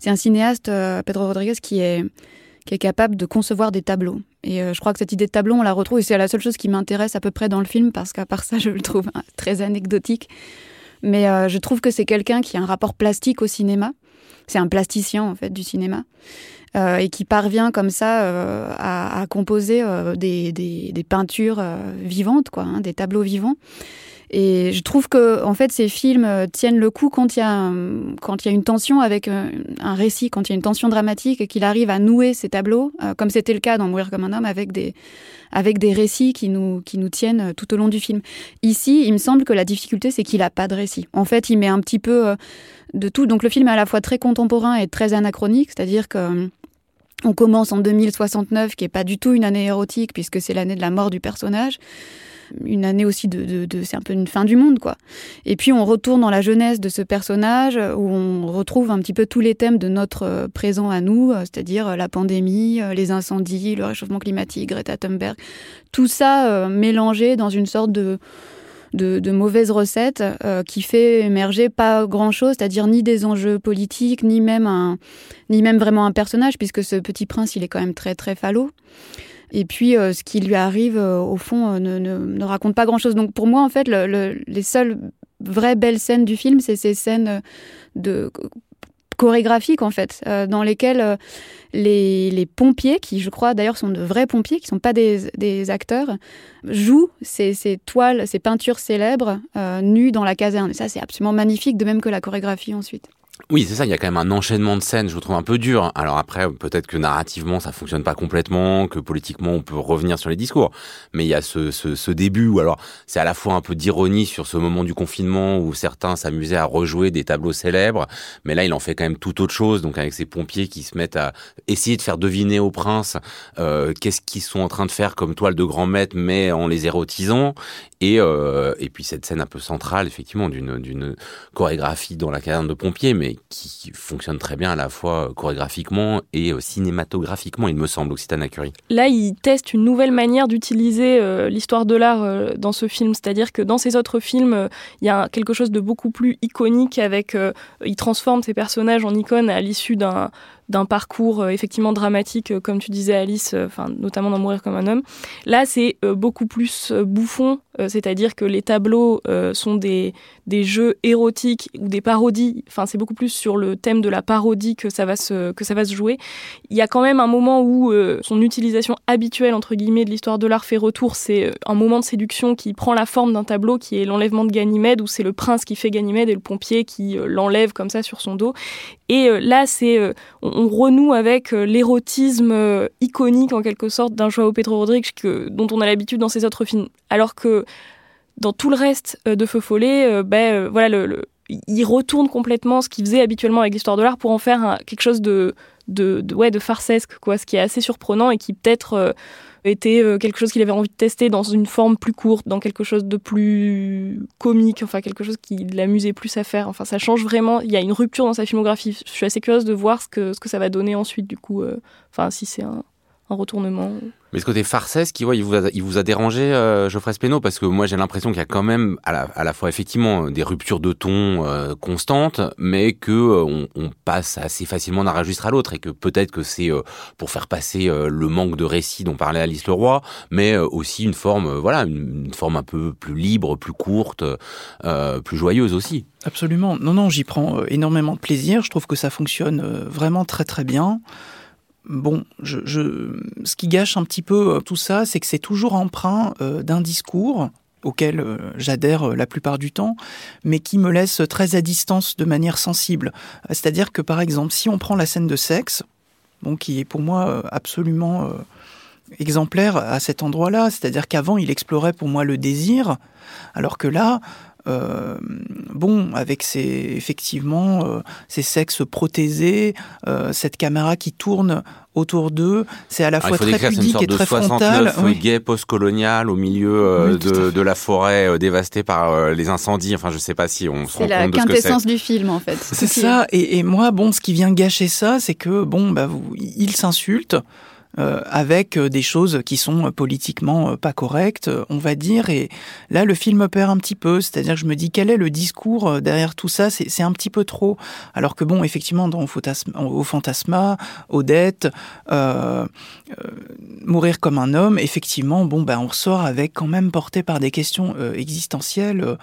c'est un cinéaste, euh, Pedro Rodriguez, qui est, qui est capable de concevoir des tableaux. Et je crois que cette idée de tableau, on la retrouve, et c'est la seule chose qui m'intéresse à peu près dans le film, parce qu'à part ça, je le trouve très anecdotique. Mais euh, je trouve que c'est quelqu'un qui a un rapport plastique au cinéma. C'est un plasticien en fait du cinéma euh, et qui parvient comme ça euh, à, composer euh, des, des, peintures euh, vivantes, quoi, hein, des tableaux vivants. Et je trouve que en fait ces films tiennent le coup quand il y a quand il y a une tension avec un récit, quand il y a une tension dramatique et qu'il arrive à nouer ces tableaux, comme c'était le cas dans Mourir comme un homme avec des avec des récits qui nous, qui nous tiennent euh, tout au long du film. Ici, il me semble que la difficulté, c'est qu'il n'a pas de récit. En fait, il met un petit peu euh, de tout. Donc le film est à la fois très contemporain et très anachronique, c'est-à-dire que euh, on commence en 2069, qui est pas du tout une année érotique, puisque c'est l'année de la mort du personnage une année aussi de, de, c'est un peu une fin du monde quoi. Et puis on retourne dans la jeunesse de ce personnage où on retrouve un petit peu tous les thèmes de notre euh, présent à nous, euh, c'est-à-dire euh, la pandémie, les incendies, le réchauffement climatique, Greta Thunberg, tout ça mélangé dans une sorte de de, de mauvaises recettes euh, qui fait émerger pas grand chose, c'est-à-dire ni des enjeux politiques, ni même un, ni même vraiment un personnage, puisque ce petit prince, il est quand même très très falot. Et puis, euh, ce qui lui arrive, euh, au fond, euh, ne, raconte pas grand-chose. Donc, pour moi, en fait, le, le, les seules vraies belles scènes du film, c'est ces scènes de chorégraphiques en fait, dans lesquelles les, pompiers, qui je crois d'ailleurs sont de vrais pompiers, qui ne sont pas des, acteurs, jouent ces, toiles, ces peintures célèbres nues dans la caserne. Et ça, c'est absolument magnifique, de même que la chorégraphie ensuite. Oui, c'est ça, il y a quand même un enchaînement de scènes, je vous trouve un peu dur. Alors après, peut-être que narrativement, ça fonctionne pas complètement, que politiquement, on peut revenir sur les discours. Mais il y a ce, ce, ce début où alors, c'est à la fois un peu d'ironie sur ce moment du confinement où certains s'amusaient à rejouer des tableaux célèbres, mais là, il en fait quand même tout autre chose, donc avec ces pompiers qui se mettent à essayer de faire deviner au prince euh, qu'est-ce qu'ils sont en train de faire comme toile de grand maître, mais en les érotisant. Et, euh, et puis cette scène un peu centrale, effectivement, d'une, chorégraphie dans la caserne de pompiers, qui fonctionne très bien à la fois chorégraphiquement et euh, cinématographiquement, il me semble, Occitane Curie. Là, il teste une nouvelle manière d'utiliser euh, l'histoire de l'art euh, dans ce film, c'est-à-dire que dans ses autres films, il y a quelque chose de beaucoup plus iconique avec, il transforme ses personnages en icônes à l'issue d'un d'un parcours euh, effectivement dramatique, euh, comme tu disais Alice, euh, enfin notamment dans Mourir comme un homme. Là, c'est beaucoup plus bouffon, c'est-à-dire que les tableaux sont des, des jeux érotiques ou des parodies. Enfin, c'est beaucoup plus sur le thème de la parodie que ça va se que ça va se jouer. Il y a quand même un moment où son utilisation habituelle entre guillemets de l'histoire de l'art fait retour. C'est un moment de séduction qui prend la forme d'un tableau qui est l'enlèvement de Ganymède, où c'est le prince qui fait Ganymède et le pompier qui l'enlève comme ça sur son dos. Et là, c'est on renoue avec euh, l'érotisme euh, iconique en quelque sorte d'un Joao Pedro Rodrigues que, dont on a l'habitude dans ses autres films. Alors que dans tout le reste euh, de Feu Follet, ben, voilà, il retourne complètement ce qu'il faisait habituellement avec l'histoire de l'art pour en faire quelque chose de, ouais, de farcesque, quoi, ce qui est assez surprenant et qui peut-être était euh, quelque chose qu'il avait envie de tester dans une forme plus courte, dans quelque chose de plus comique, enfin quelque chose qui l'amusait plus à faire. Enfin, ça change vraiment. Il y a une rupture dans sa filmographie. Je suis assez curieuse de voir ce que, ce que ça va donner ensuite, du coup. Euh, enfin, si c'est un, retournement. Mais ce côté farcesque, il, il, vous, a, il vous a dérangé, euh, Geoffrey Speno Parce que moi, j'ai l'impression qu'il y a quand même, à la, à la, fois, effectivement, des ruptures de ton euh, constantes, mais que euh, on, on, passe assez facilement d'un registre à l'autre, et que peut-être que c'est euh, pour faire passer le manque de récit dont parlait Alice Leroy, mais aussi une forme, voilà, une, une, forme un peu plus libre, plus courte, plus joyeuse aussi. Absolument. Non, non, j'y prends énormément de plaisir. Je trouve que ça fonctionne vraiment très, très bien. Bon, je, ce qui gâche un petit peu euh, tout ça, c'est que c'est toujours emprunt euh, d'un discours auquel euh, j'adhère la plupart du temps, mais qui me laisse très à distance de manière sensible. C'est-à-dire que par exemple, si on prend la scène de sexe, bon, qui est pour moi absolument exemplaire à cet endroit-là, c'est-à-dire qu'avant il explorait pour moi le désir, alors que là, euh, bon, avec ces effectivement euh, ces sexes prothésés, euh, cette caméra qui tourne autour d'eux, c'est à la fois très pudique et très frontal. Oui. gay post-colonial au milieu de, de, la forêt dévastée par les incendies. Enfin, je sais pas si on se rend compte de ce que c'est. C'est la quintessence du film, en fait. C'est ça. Et, et, moi, bon, ce qui vient gâcher ça, c'est que bon, bah, vous, ils s'insultent. Euh, avec euh, des choses qui sont politiquement euh, pas correctes, on va dire. Et là, le film perd un petit peu. C'est-à-dire que je me dis, quel est le discours derrière tout ça? C'est un petit peu trop. Alors que bon, effectivement, dans Au Fantasma, Odette, euh, Mourir comme un homme, effectivement, bon, ben, on ressort avec quand même porté par des questions existentielles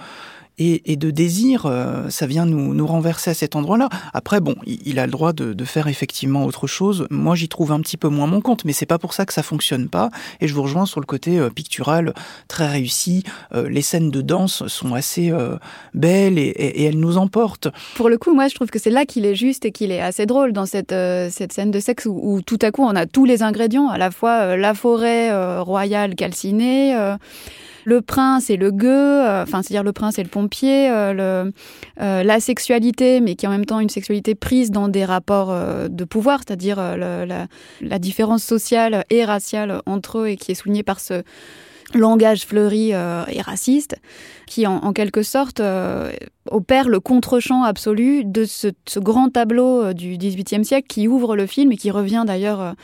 et, de désir, euh, ça vient nous, renverser à cet endroit-là. Après, bon, il, a le droit de, faire effectivement autre chose. Moi, j'y trouve un petit peu moins mon compte, mais c'est pas pour ça que ça fonctionne pas. Et je vous rejoins sur le côté euh, pictural très réussi. Euh, les scènes de danse sont assez belles et, elles nous emportent. Pour le coup, moi, je trouve que c'est là qu'il est juste et qu'il est assez drôle dans cette, scène de sexe où, tout à coup on a tous les ingrédients, à la fois la forêt royale calcinée le prince et le gueux, euh, enfin c'est-à-dire le prince et le pompier, euh, euh, la sexualité, mais qui est en même temps une sexualité prise dans des rapports de pouvoir, c'est-à-dire la, différence sociale et raciale entre eux et qui est soulignée par ce langage fleuri et raciste, qui en, quelque sorte opère le contre-champ absolu de ce, ce grand tableau du XVIIIe siècle qui ouvre le film et qui revient d'ailleurs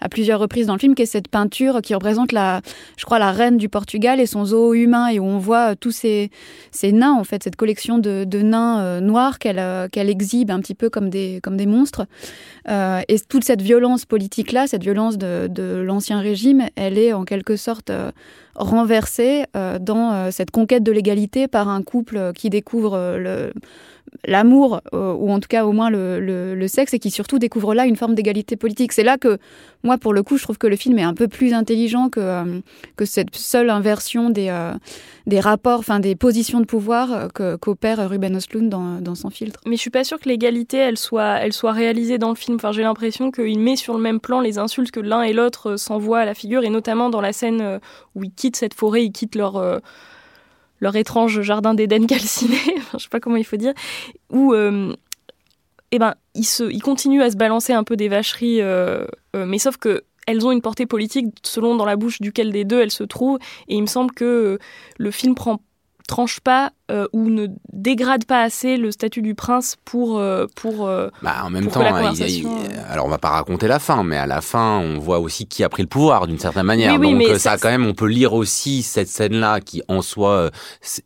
à plusieurs reprises dans le film, qui est cette peinture qui représente la, je crois, la reine du Portugal et son zoo humain, et où on voit tous ces, ces nains, en fait, cette collection de, de nains euh, noirs qu'elle euh, qu'elle exhibe un petit peu comme des, comme des monstres. Euh, et toute cette violence politique-là, cette violence de, de l'ancien régime, elle est en quelque sorte euh, renversée euh, dans cette conquête de l'égalité par un couple qui découvre le l'amour, ou en tout cas au moins le, sexe, et qui surtout découvre là une forme d'égalité politique. C'est là que, moi, pour le coup, je trouve que le film est un peu plus intelligent que, que cette seule inversion des, des rapports, enfin des positions de pouvoir qu'opère Ruben Östlund dans, dans, son filtre. Mais je suis pas sûre que l'égalité, elle soit, elle soit réalisée dans le film. Enfin, j'ai l'impression qu'il met sur le même plan les insultes que l'un et l'autre s'envoient à la figure, et notamment dans la scène où ils quittent cette forêt, ils quittent leur leur étrange jardin d'Éden calciné, je sais pas comment il faut dire, où euh, eh ben, ils, se, ils continuent à se balancer un peu des vacheries, euh, euh, mais sauf que elles ont une portée politique selon dans la bouche duquel des deux elles se trouvent, et il me semble que le film tranche pas euh, ou ne dégrade pas assez le statut du prince pour euh, pour euh, bah, en même temps alors on va pas raconter la fin mais à la fin on voit aussi qui a pris le pouvoir d'une certaine manière. Donc ça, quand même on peut lire aussi cette scène là qui en soi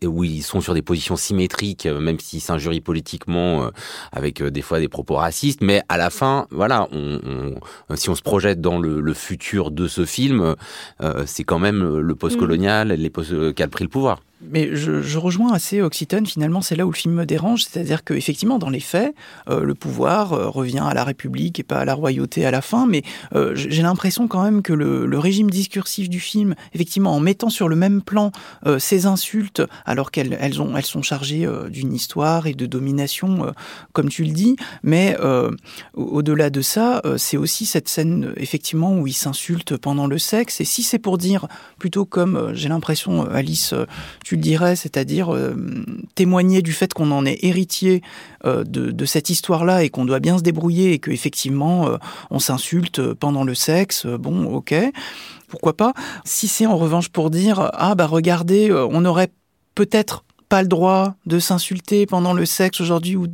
où ils sont sur des positions symétriques même s'ils s'injurient politiquement avec des fois des propos racistes. Mais à la fin voilà on, si on se projette dans le, le futur de ce film c'est quand même le postcolonial mm. les post qui a pris le pouvoir. Mais je, je, rejoins assez Occitane, finalement, c'est là où le film me dérange, c'est-à-dire qu'effectivement, dans les faits, euh, le pouvoir euh, revient à la République et pas à la royauté à la fin, mais euh, j'ai l'impression quand même que le, régime discursif du film, effectivement, en mettant sur le même plan ces insultes, alors qu'elles elles ont, elles sont chargées d'une histoire et de domination, comme tu le dis, mais au-delà de ça, c'est aussi cette scène, effectivement, où ils s'insultent pendant le sexe, et si c'est pour dire, plutôt comme j'ai l'impression, Alice, tu le dirais, c'est-à-dire témoigner du fait qu'on en est héritier euh, de, cette histoire-là et qu'on doit bien se débrouiller et qu'effectivement euh, on s'insulte pendant le sexe, bon, ok, pourquoi pas. Si c'est en revanche pour dire ah bah regardez, on aurait peut-être pas le droit de s'insulter pendant le sexe aujourd'hui ou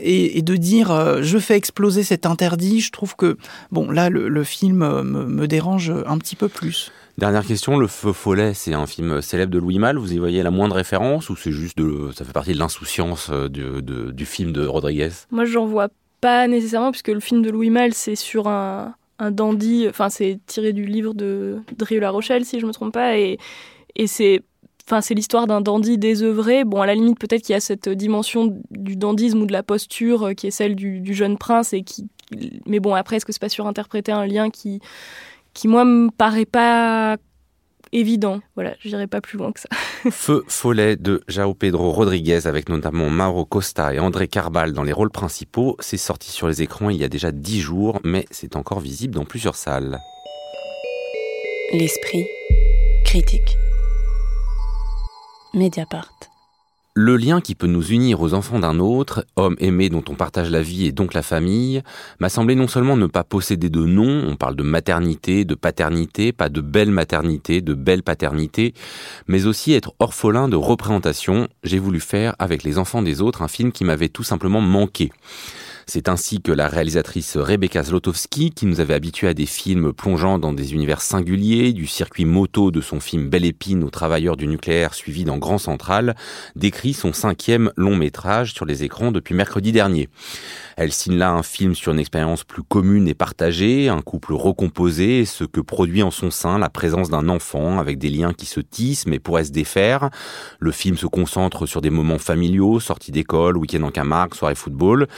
et, de dire je fais exploser cet interdit, je trouve que bon là le, film me, dérange un petit peu plus. Dernière question, Le Feu Follet, c'est un film célèbre de Louis Malle. Vous y voyez la moindre référence ou c'est juste de, ça fait partie de l'insouciance euh, du, film de Rodriguez? Moi, j'en vois pas nécessairement puisque le film de Louis Malle, c'est sur un, dandy. Enfin, c'est tiré du livre de Drieu La Rochelle, si je me trompe pas, et, c'est Enfin, c'est l'histoire d'un dandy désœuvré. Bon, à la limite, peut-être qu'il y a cette dimension du dandisme ou de la posture euh, qui est celle du, du jeune prince et qui. Mais bon, après, est-ce que c'est pas surinterpréter un lien qui, qui moi me paraît pas évident. Voilà, je n'irai pas plus loin que ça. Feu Follet de Jao Pedro Rodriguez avec notamment Mauro Costa et André Carbal dans les rôles principaux. C'est sorti sur les écrans il y a déjà dix jours, mais c'est encore visible dans plusieurs salles. L'esprit critique. Mediapart. Le lien qui peut nous unir aux enfants d'un autre, homme aimé dont on partage la vie et donc la famille, m'a semblé non seulement ne pas posséder de nom, on parle de maternité, de paternité, pas de belle maternité, de belle paternité, mais aussi être orphelin de représentation. J'ai voulu faire avec les enfants des autres un film qui m'avait tout simplement manqué. C'est ainsi que la réalisatrice Rebecca Zlotowski, qui nous avait habitués à des films plongeant dans des univers singuliers, du circuit moto de son film Belle Épine aux travailleurs du nucléaire suivi dans Grand Central, décrit son cinquième long métrage sur les écrans depuis mercredi dernier. Elle signe là un film sur une expérience plus commune et partagée, un couple recomposé, ce que produit en son sein la présence d'un enfant avec des liens qui se tissent mais pourraient se défaire. Le film se concentre sur des moments familiaux, sorties d'école, week-end en Camargue, soirée football,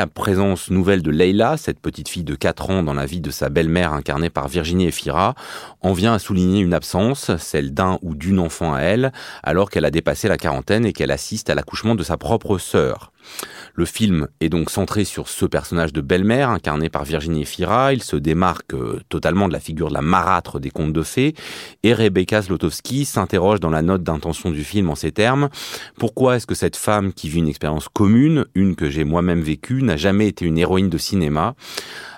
la présence nouvelle de Leila, cette petite fille de 4 ans dans la vie de sa belle-mère incarnée par Virginie Efira, en vient à souligner une absence, celle d'un ou d'une enfant à elle, alors qu'elle a dépassé la quarantaine et qu'elle assiste à l'accouchement de sa propre sœur. Le film est donc centré sur ce personnage de belle-mère incarné par Virginie Fira. Il se démarque euh, totalement de la figure de la marâtre des contes de fées. Et Rebecca Zlotowski s'interroge dans la note d'intention du film en ces termes. Pourquoi est-ce que cette femme qui vit une expérience commune, une que j'ai moi-même vécue, n'a jamais été une héroïne de cinéma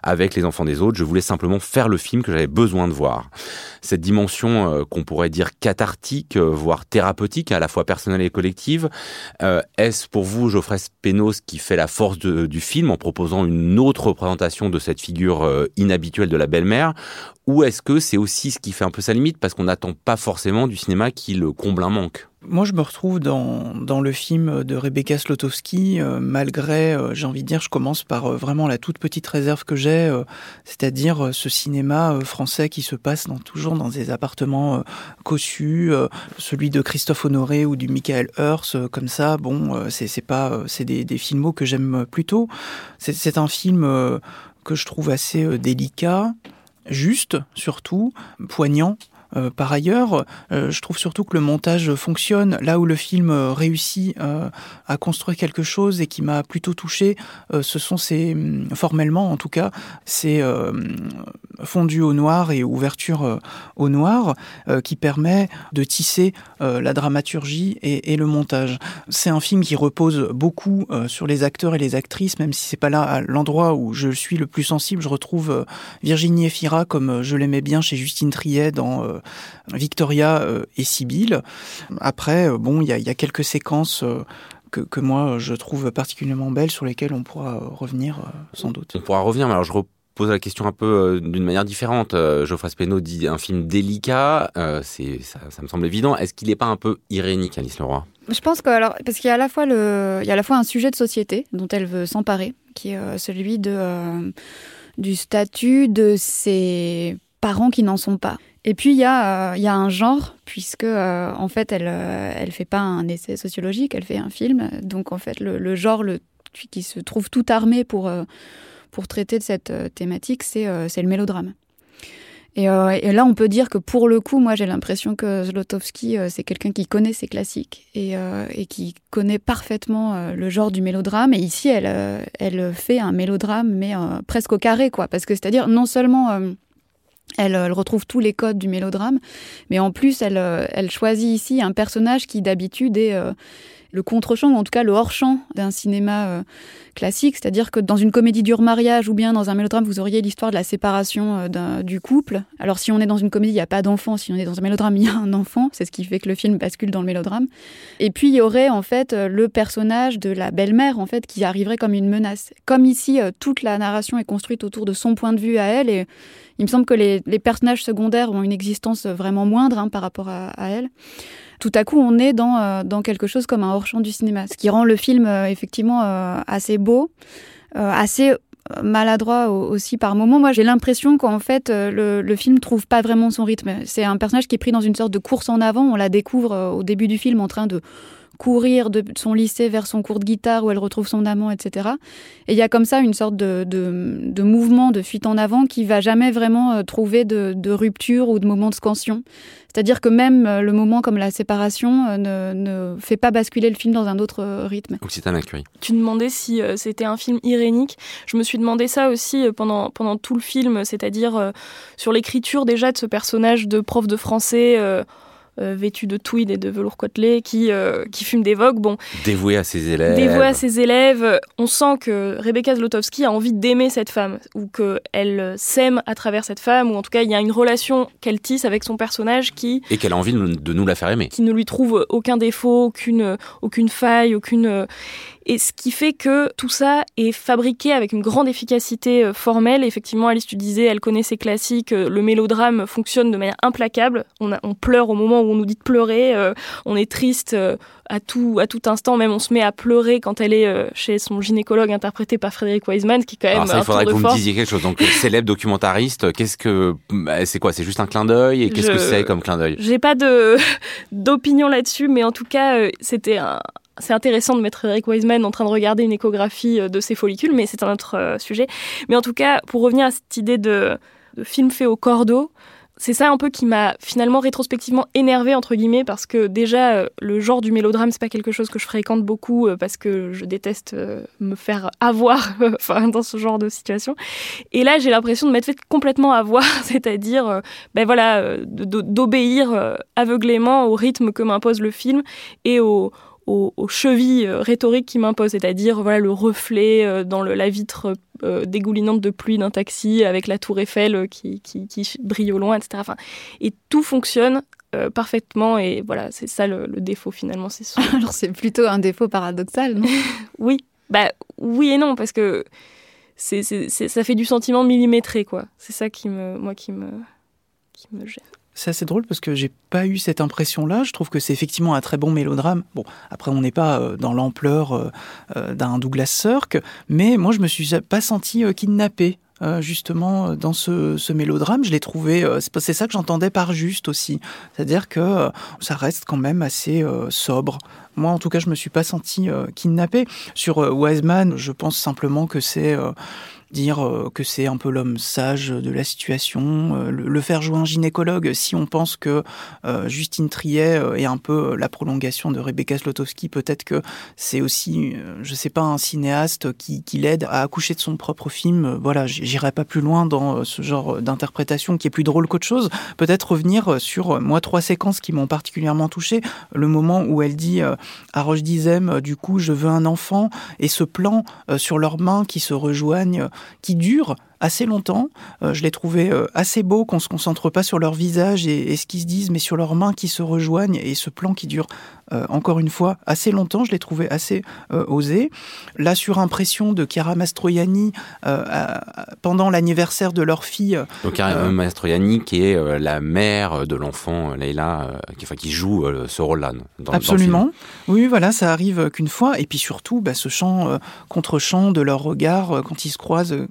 avec les enfants des autres. Je voulais simplement faire le film que j'avais besoin de voir. Cette dimension euh, qu'on pourrait dire cathartique, euh, voire thérapeutique, à la fois personnelle et collective, euh, est-ce pour vous, Geoffrey Pénos, qui fait la force du film en proposant une autre représentation de cette figure inhabituelle de la belle-mère ou est-ce que c'est aussi ce qui fait un peu sa limite parce qu'on n'attend pas forcément du cinéma qui le comble un manque? Moi, je me retrouve dans, dans le film de Rebecca Slotowski, euh, malgré, euh, j'ai envie de dire, je commence par euh, vraiment la toute petite réserve que j'ai, c'est-à-dire ce cinéma français qui se passe dans, toujours dans des appartements cossus, celui de Christophe Honoré ou du Michael Hearst, comme ça, bon, c'est pas, c'est des, des films que j'aime plutôt. C'est un film que je trouve assez délicat, juste surtout, poignant euh, par ailleurs, euh, je trouve surtout que le montage fonctionne là où le film euh, réussit à construire quelque chose et qui m'a plutôt touché. ce sont ces, hum, formellement en tout cas, ces fondu au noir et ouverture au noir qui permet de tisser la dramaturgie et, le montage. C'est un film qui repose beaucoup sur les acteurs et les actrices, même si c'est pas là l'endroit où je suis le plus sensible. Je retrouve Virginie Efira comme je l'aimais bien chez Justine Triet dans Victoria euh, et Sibylle. Après, euh, bon, il y, a, quelques séquences euh, que, moi je trouve particulièrement belles sur lesquelles on pourra revenir sans doute. On pourra revenir, mais alors je repose la question un peu d'une manière différente. Geoffroy Speno dit un film délicat, c'est ça, me semble évident. Est-ce qu'il n'est pas un peu irénique, Alice Leroy? Je pense que alors parce qu'il y a à la fois le, il y a à la fois un sujet de société dont elle veut s'emparer, qui est celui de du statut de ses parents qui n'en sont pas. Et puis il y, a, euh, y a un genre, puisque euh, en fait elle euh, elle fait pas un essai sociologique, elle fait un film. Donc en fait le, genre le, qui se trouve tout armé pour, pour traiter de cette thématique, c'est le mélodrame. Et, et, là, on peut dire que pour le coup, moi, j'ai l'impression que Zlotowski, c'est quelqu'un qui connaît ses classiques et, et qui connaît parfaitement le genre du mélodrame. Et ici, elle, elle fait un mélodrame, mais presque au carré, quoi. Parce que c'est-à-dire, non seulement elle, elle, retrouve tous les codes du mélodrame, mais en plus, elle, euh, choisit ici un personnage qui d'habitude est euh, le contre-champ, ou en tout cas le hors-champ d'un cinéma euh, classique. C'est-à-dire que dans une comédie dure mariage ou bien dans un mélodrame, vous auriez l'histoire de la séparation euh, du couple. Alors si on est dans une comédie, il n'y a pas d'enfant. Si on est dans un mélodrame, il y a un enfant. C'est ce qui fait que le film bascule dans le mélodrame. Et puis il y aurait en fait euh, le personnage de la belle-mère en fait qui arriverait comme une menace. Comme ici, toute la narration est construite autour de son point de vue à elle et il me semble que les, personnages secondaires ont une existence vraiment moindre hein, par rapport à elle tout à coup, on est dans, euh, dans quelque chose comme un hors-champ du cinéma, ce qui rend le film euh, effectivement euh, assez beau, assez maladroit aussi par moments. Moi, j'ai l'impression qu'en fait, le, le, film trouve pas vraiment son rythme. C'est un personnage qui est pris dans une sorte de course en avant. On la découvre au début du film en train de courir de son lycée vers son cours de guitare où elle retrouve son amant, etc. Et il y a comme ça une sorte de, de, mouvement, de fuite en avant qui va jamais vraiment euh, trouver de, de rupture ou de moment de scansion. C'est-à-dire que même euh, le moment comme la séparation euh, ne, ne, fait pas basculer le film dans un autre rythme. Occitane Curie. Tu demandais si c'était un film irénique. Je me suis demandé ça aussi pendant, pendant tout le film, c'est-à-dire sur l'écriture déjà de ce personnage de prof de français euh, vêtu de tweed et de velours côtelé, qui, euh, qui fume des vogues. Bon, dévoué à ses élèves. Dévoué à ses élèves. On sent que Rebecca Zlotowski a envie d'aimer cette femme, ou qu'elle s'aime à travers cette femme, ou en tout cas, il y a une relation qu'elle tisse avec son personnage qui... Et qu'elle a envie de nous la faire aimer. Qui ne lui trouve aucun défaut, aucune, aucune faille, aucune... Et ce qui fait que tout ça est fabriqué avec une grande efficacité euh, formelle. Effectivement, Alice, tu disais, elle connaît ses classiques. Euh, le mélodrame fonctionne de manière implacable. On, on pleure au moment où on nous dit de pleurer. Euh, on est triste à tout, à tout instant. Même on se met à pleurer quand elle est chez son gynécologue interprété par Frédéric Wiseman, qui est quand même. Alors ça, il faudrait que vous me disiez quelque chose. Donc, célèbre documentariste, qu'est-ce que. C'est quoi? C'est juste un clin d'œil? Et qu'est-ce que c'est comme clin d'œil? J'ai pas de d'opinion là-dessus, mais en tout cas, c'était un, c'est intéressant de mettre Eric Wiseman en train de regarder une échographie euh, de ses follicules, mais c'est un autre euh, sujet. Mais en tout cas, pour revenir à cette idée de, film fait au cordeau, c'est ça un peu qui m'a finalement rétrospectivement énervé entre guillemets parce que déjà euh, le genre du mélodrame c'est pas quelque chose que je fréquente beaucoup parce que je déteste me faire avoir dans ce genre de situation et là j'ai l'impression de m'être fait complètement avoir c'est-à-dire ben voilà d'obéir aveuglément au rythme que m'impose le film et au aux, chevilles euh, rhétoriques qui m'imposent, c'est-à-dire voilà le reflet euh, dans la vitre euh, dégoulinante de pluie d'un taxi avec la tour Eiffel qui, brille au loin, etc. Enfin, et tout fonctionne parfaitement et voilà, c'est ça le, défaut finalement. C'est Alors c'est plutôt un défaut paradoxal, non? Oui, bah oui et non parce que c'est, ça fait du sentiment millimétré quoi. C'est ça qui me, moi qui me, qui me gêne. C'est assez drôle parce que j'ai pas eu cette impression-là. Je trouve que c'est effectivement un très bon mélodrame. Bon, après, on n'est pas euh, dans l'ampleur euh, euh, d'un Douglas Sirk, mais moi, je me suis pas senti kidnappé. Justement, dans ce, mélodrame, je l'ai trouvé. C'est ça que j'entendais par juste aussi, c'est-à-dire que ça reste quand même assez sobre. Moi, en tout cas, je me suis pas senti kidnappé. Sur Wiseman, je pense simplement que c'est dire euh, que c'est un peu l'homme sage de la situation, euh, le faire jouer un gynécologue, si on pense que euh, Justine Triet est un peu la prolongation de Rebecca Slotowski, peut-être que c'est aussi, je sais pas, un cinéaste qui, qui l'aide à accoucher de son propre film. Voilà, j'irai pas plus loin dans ce genre d'interprétation qui est plus drôle qu'autre chose. Peut-être revenir sur, moi, trois séquences qui m'ont particulièrement touché. Le moment où elle dit à Roche Dizem, du coup, je veux un enfant, et ce plan sur leurs mains qui se rejoignent qui durent assez longtemps. Euh, je l'ai trouvé euh, assez beau qu'on se concentre pas sur leur visage et, ce qu'ils se disent, mais sur leurs mains qui se rejoignent et ce plan qui dure euh, encore une fois assez longtemps. Je l'ai trouvé assez osé. La surimpression de Chiara Mastroianni pendant l'anniversaire de leur fille. Donc Chiara Mastroianni qui est la mère de l'enfant Leila, qui, enfin, qui joue ce rôle-là. Absolument. oui, voilà, ça arrive qu'une fois. Et puis surtout, bah, ce chant contre chant de leur regard quand ils se croisent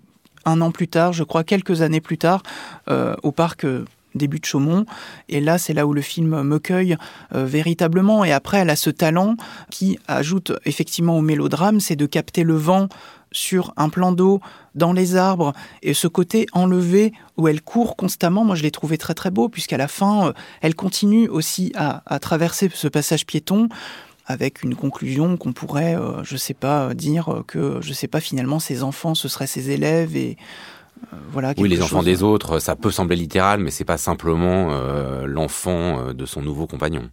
un an plus tard, je crois quelques années plus tard, euh, au parc euh, début de Chaumont. Et là, c'est là où le film me cueille euh, véritablement. Et après, elle a ce talent qui ajoute effectivement au mélodrame, c'est de capter le vent sur un plan d'eau dans les arbres et ce côté enlevé où elle court constamment, moi je l'ai trouvé très très beau puisqu'à la fin elle continue aussi à, à traverser ce passage piéton avec une conclusion qu'on pourrait, euh, je sais pas, dire que, je sais pas, finalement, ses enfants, ce seraient ses élèves et euh, voilà. Oui, les enfants des autres, ça peut sembler littéral, mais c'est pas simplement euh, l'enfant de son nouveau compagnon.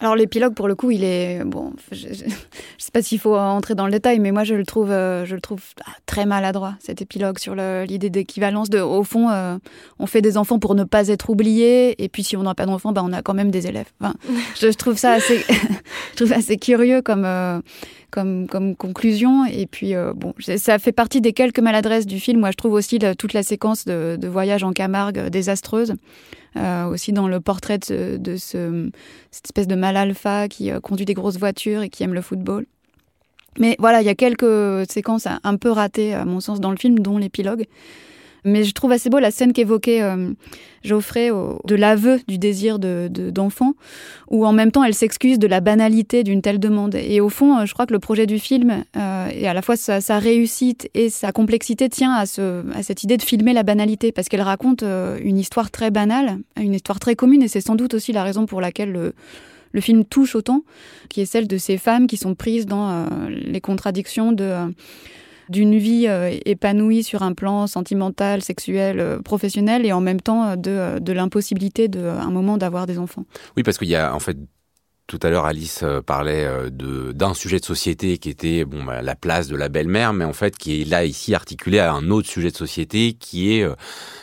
Alors l'épilogue, pour le coup, il est bon. Je, ne sais pas s'il faut entrer dans le détail, mais moi je le trouve, euh, je le trouve ah, très maladroit cet épilogue sur l'idée d'équivalence. De, au fond, euh, on fait des enfants pour ne pas être oubliés, et puis si on n'a pas d'enfants, bah, on a quand même des élèves. je, trouve ça assez, je trouve assez curieux comme. Euh, comme, conclusion. Et puis, bon, ça fait partie des quelques maladresses du film. Moi, je trouve aussi toute la séquence de, voyage en Camargue désastreuse. Euh, aussi dans le portrait de, ce, cette espèce de mal alpha qui euh, conduit des grosses voitures et qui aime le football. Mais voilà, il y a quelques séquences un peu ratées, à mon sens, dans le film, dont l'épilogue. Mais je trouve assez beau la scène qu'évoquait euh, Geoffrey de l'aveu du désir d'enfant, de, où en même temps elle s'excuse de la banalité d'une telle demande. Et au fond, euh, je crois que le projet du film, euh, et à la fois sa, réussite et sa complexité, tient à, ce, à cette idée de filmer la banalité, parce qu'elle raconte une histoire très banale, une histoire très commune, et c'est sans doute aussi la raison pour laquelle le, le film touche autant, qui est celle de ces femmes qui sont prises dans les contradictions de d'une vie euh, épanouie sur un plan sentimental, sexuel, euh, professionnel, et en même temps euh, de, l'impossibilité d'un moment d'avoir des enfants. Oui, parce qu'il y a en fait tout à l'heure, Alice parlait de d'un sujet de société qui était bon bah, la place de la belle-mère, mais en fait qui est là ici articulé à un autre sujet de société qui est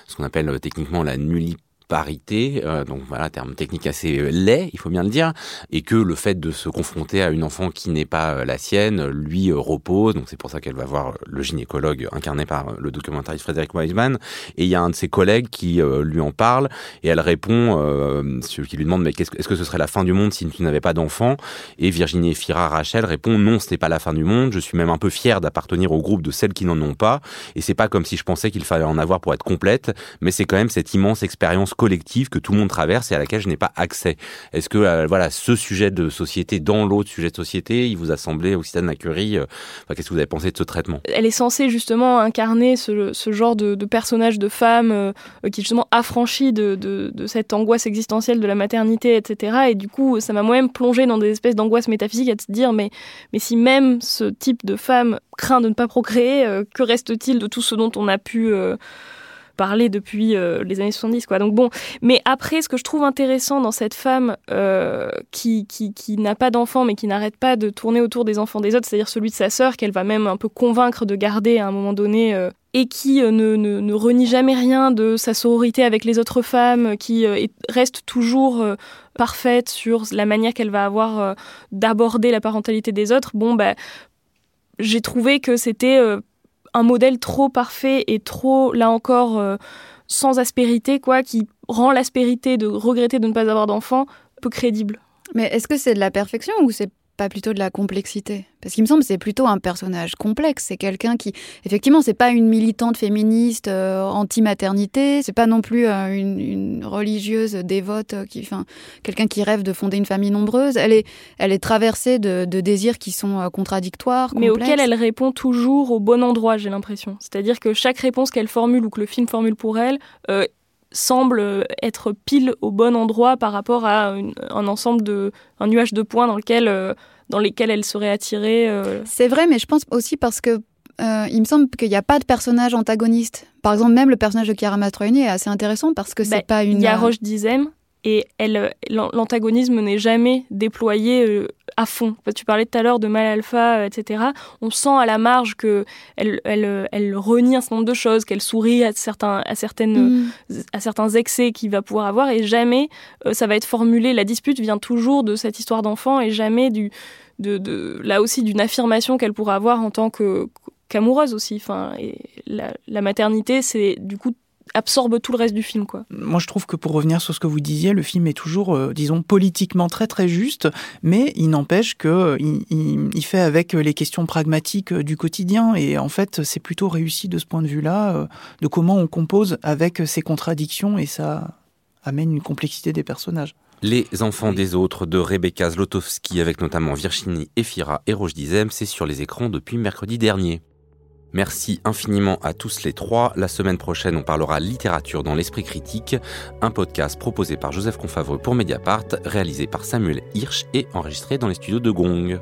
ce qu'on appelle techniquement la nullité parité, euh, donc voilà, terme technique assez euh, laid, il faut bien le dire, et que le fait de se confronter à une enfant qui n'est pas euh, la sienne lui repose, donc c'est pour ça qu'elle va voir le gynécologue incarné par le documentariste Frédéric Weisman, et il y a un de ses collègues qui lui en parle, et elle répond, euh, qui lui demande mais est-ce que ce serait la fin du monde si tu n'avais pas d'enfant? Et Virginie Fira Rachel répond non, ce n'est pas la fin du monde, je suis même un peu fière d'appartenir au groupe de celles qui n'en ont pas, et c'est pas comme si je pensais qu'il fallait en avoir pour être complète, mais c'est quand même cette immense expérience collective que tout le monde traverse et à laquelle je n'ai pas accès. Est-ce que euh, voilà ce sujet de société dans l'autre sujet de société, il vous a semblé de Macurie euh, Qu'est-ce que vous avez pensé de ce traitement? Elle est censée justement incarner ce, genre de, personnage de femme euh, qui est justement affranchi de, de, cette angoisse existentielle de la maternité, etc. Et du coup, ça m'a moi-même plongé dans des espèces d'angoisse métaphysique à se dire mais, mais si même ce type de femme craint de ne pas procréer, que reste-t-il de tout ce dont on a pu parler depuis euh, les années 70. Quoi. Donc bon, mais après, ce que je trouve intéressant dans cette femme euh, qui, qui, qui n'a pas d'enfant, mais qui n'arrête pas de tourner autour des enfants des autres, c'est-à-dire celui de sa sœur, qu'elle va même un peu convaincre de garder à un moment donné. Euh, et qui ne, ne, ne, renie jamais rien de sa sororité avec les autres femmes, qui reste toujours parfaite sur la manière qu'elle va avoir d'aborder la parentalité des autres, bon, bah, j'ai trouvé que c'était un modèle trop parfait et trop, là encore, sans aspérité, quoi, qui rend l'aspérité de regretter de ne pas avoir d'enfant peu crédible. Mais est-ce que c'est de la perfection ou c'est pas plutôt de la complexité Parce qu'il me semble que c'est plutôt un personnage complexe. C'est quelqu'un qui, effectivement, c'est pas une militante féministe euh, anti-maternité. C'est pas non plus euh, une, religieuse dévote, euh, qui, enfin, quelqu'un qui rêve de fonder une famille nombreuse. Elle est, elle est traversée de, désirs qui sont contradictoires, mais auxquels elle répond toujours au bon endroit. J'ai l'impression. C'est-à-dire que chaque réponse qu'elle formule ou que le film formule pour elle semble être pile au bon endroit par rapport à un ensemble de un nuage de points dans lequel euh, dans lesquels elle serait attirée. Euh. C'est vrai, mais je pense aussi parce que euh, il me semble qu'il n'y a pas de personnage antagoniste. Par exemple, même le personnage de Chiara Mastroianni est assez intéressant parce que c'est bah, pas une. Il y a Roche Dizem et l'antagonisme n'est jamais déployé euh, à fond. Tu parlais tout à l'heure de Mal Alpha, etc. On sent à la marge que elle, elle, renie un certain nombre de choses, qu'elle sourit à certains, à, certaines, mm. à certains excès qu'il va pouvoir avoir, et jamais euh, ça va être formulé. La dispute vient toujours de cette histoire d'enfant et jamais du, de, de, là aussi d'une affirmation qu'elle pourrait avoir en tant que qu'amoureuse aussi. Enfin, et la, la maternité, c'est du coup absorbe tout le reste du film. Quoi. Moi, je trouve que pour revenir sur ce que vous disiez, le film est toujours, euh, disons, politiquement très très juste, mais il n'empêche que euh, il, fait avec les questions pragmatiques euh, du quotidien. Et en fait, c'est plutôt réussi de ce point de vue-là, de comment on compose avec ces contradictions, et ça amène une complexité des personnages. Les enfants des autres de Rebecca Zlotowski, avec notamment Virginie Efira et Roche Dizem, c'est sur les écrans depuis mercredi dernier. Merci infiniment à tous les trois. La semaine prochaine, on parlera littérature dans l'esprit critique, un podcast proposé par Joseph Confavreux pour Mediapart, réalisé par Samuel Hirsch et enregistré dans les studios de Gong.